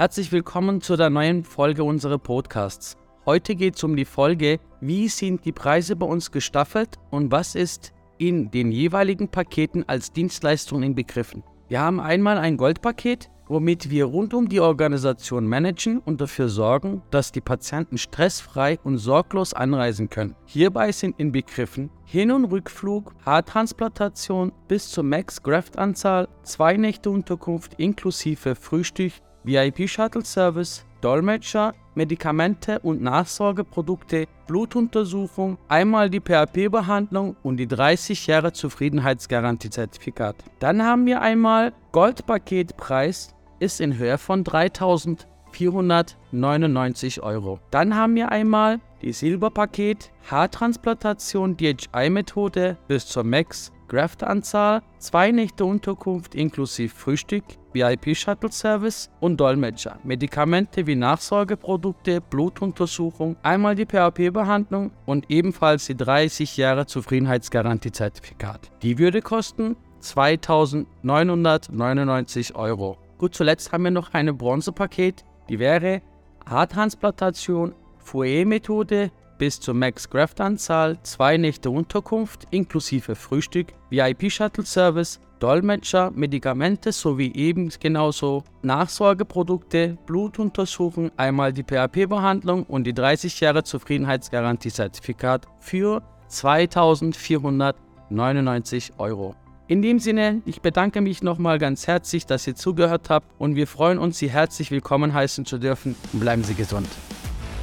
Herzlich willkommen zu der neuen Folge unserer Podcasts. Heute geht es um die Folge, wie sind die Preise bei uns gestaffelt und was ist in den jeweiligen Paketen als Dienstleistung inbegriffen. Wir haben einmal ein Goldpaket, womit wir rund um die Organisation managen und dafür sorgen, dass die Patienten stressfrei und sorglos anreisen können. Hierbei sind inbegriffen Hin- und Rückflug, Haartransplantation bis zur Max-Graft-Anzahl, zwei Nächte Unterkunft inklusive Frühstück, VIP-Shuttle-Service, Dolmetscher, Medikamente und Nachsorgeprodukte, Blutuntersuchung, einmal die PHP-Behandlung und die 30 Jahre Zufriedenheitsgarantie-Zertifikat. Dann haben wir einmal Goldpaketpreis ist in Höhe von 3.499 Euro. Dann haben wir einmal die Silberpaket Haartransplantation DHI-Methode bis zur Max Graftanzahl, zwei Nächte Unterkunft inklusive Frühstück, VIP-Shuttle-Service und Dolmetscher, Medikamente wie Nachsorgeprodukte, Blutuntersuchung, einmal die PHP-Behandlung und ebenfalls die 30 Jahre Zufriedenheitsgarantie-Zertifikat. Die würde kosten 2.999 Euro. Gut, zuletzt haben wir noch ein Bronzepaket, die wäre Haartransplantation, Fourier-Methode bis zur Max-Graft-Anzahl, zwei Nächte Unterkunft inklusive Frühstück, VIP-Shuttle-Service, Dolmetscher, Medikamente sowie eben genauso Nachsorgeprodukte, Blutuntersuchung, einmal die PHP-Behandlung und die 30 Jahre Zufriedenheitsgarantie-Zertifikat für 2499 Euro. In dem Sinne, ich bedanke mich nochmal ganz herzlich, dass ihr zugehört habt und wir freuen uns, Sie herzlich willkommen heißen zu dürfen bleiben Sie gesund.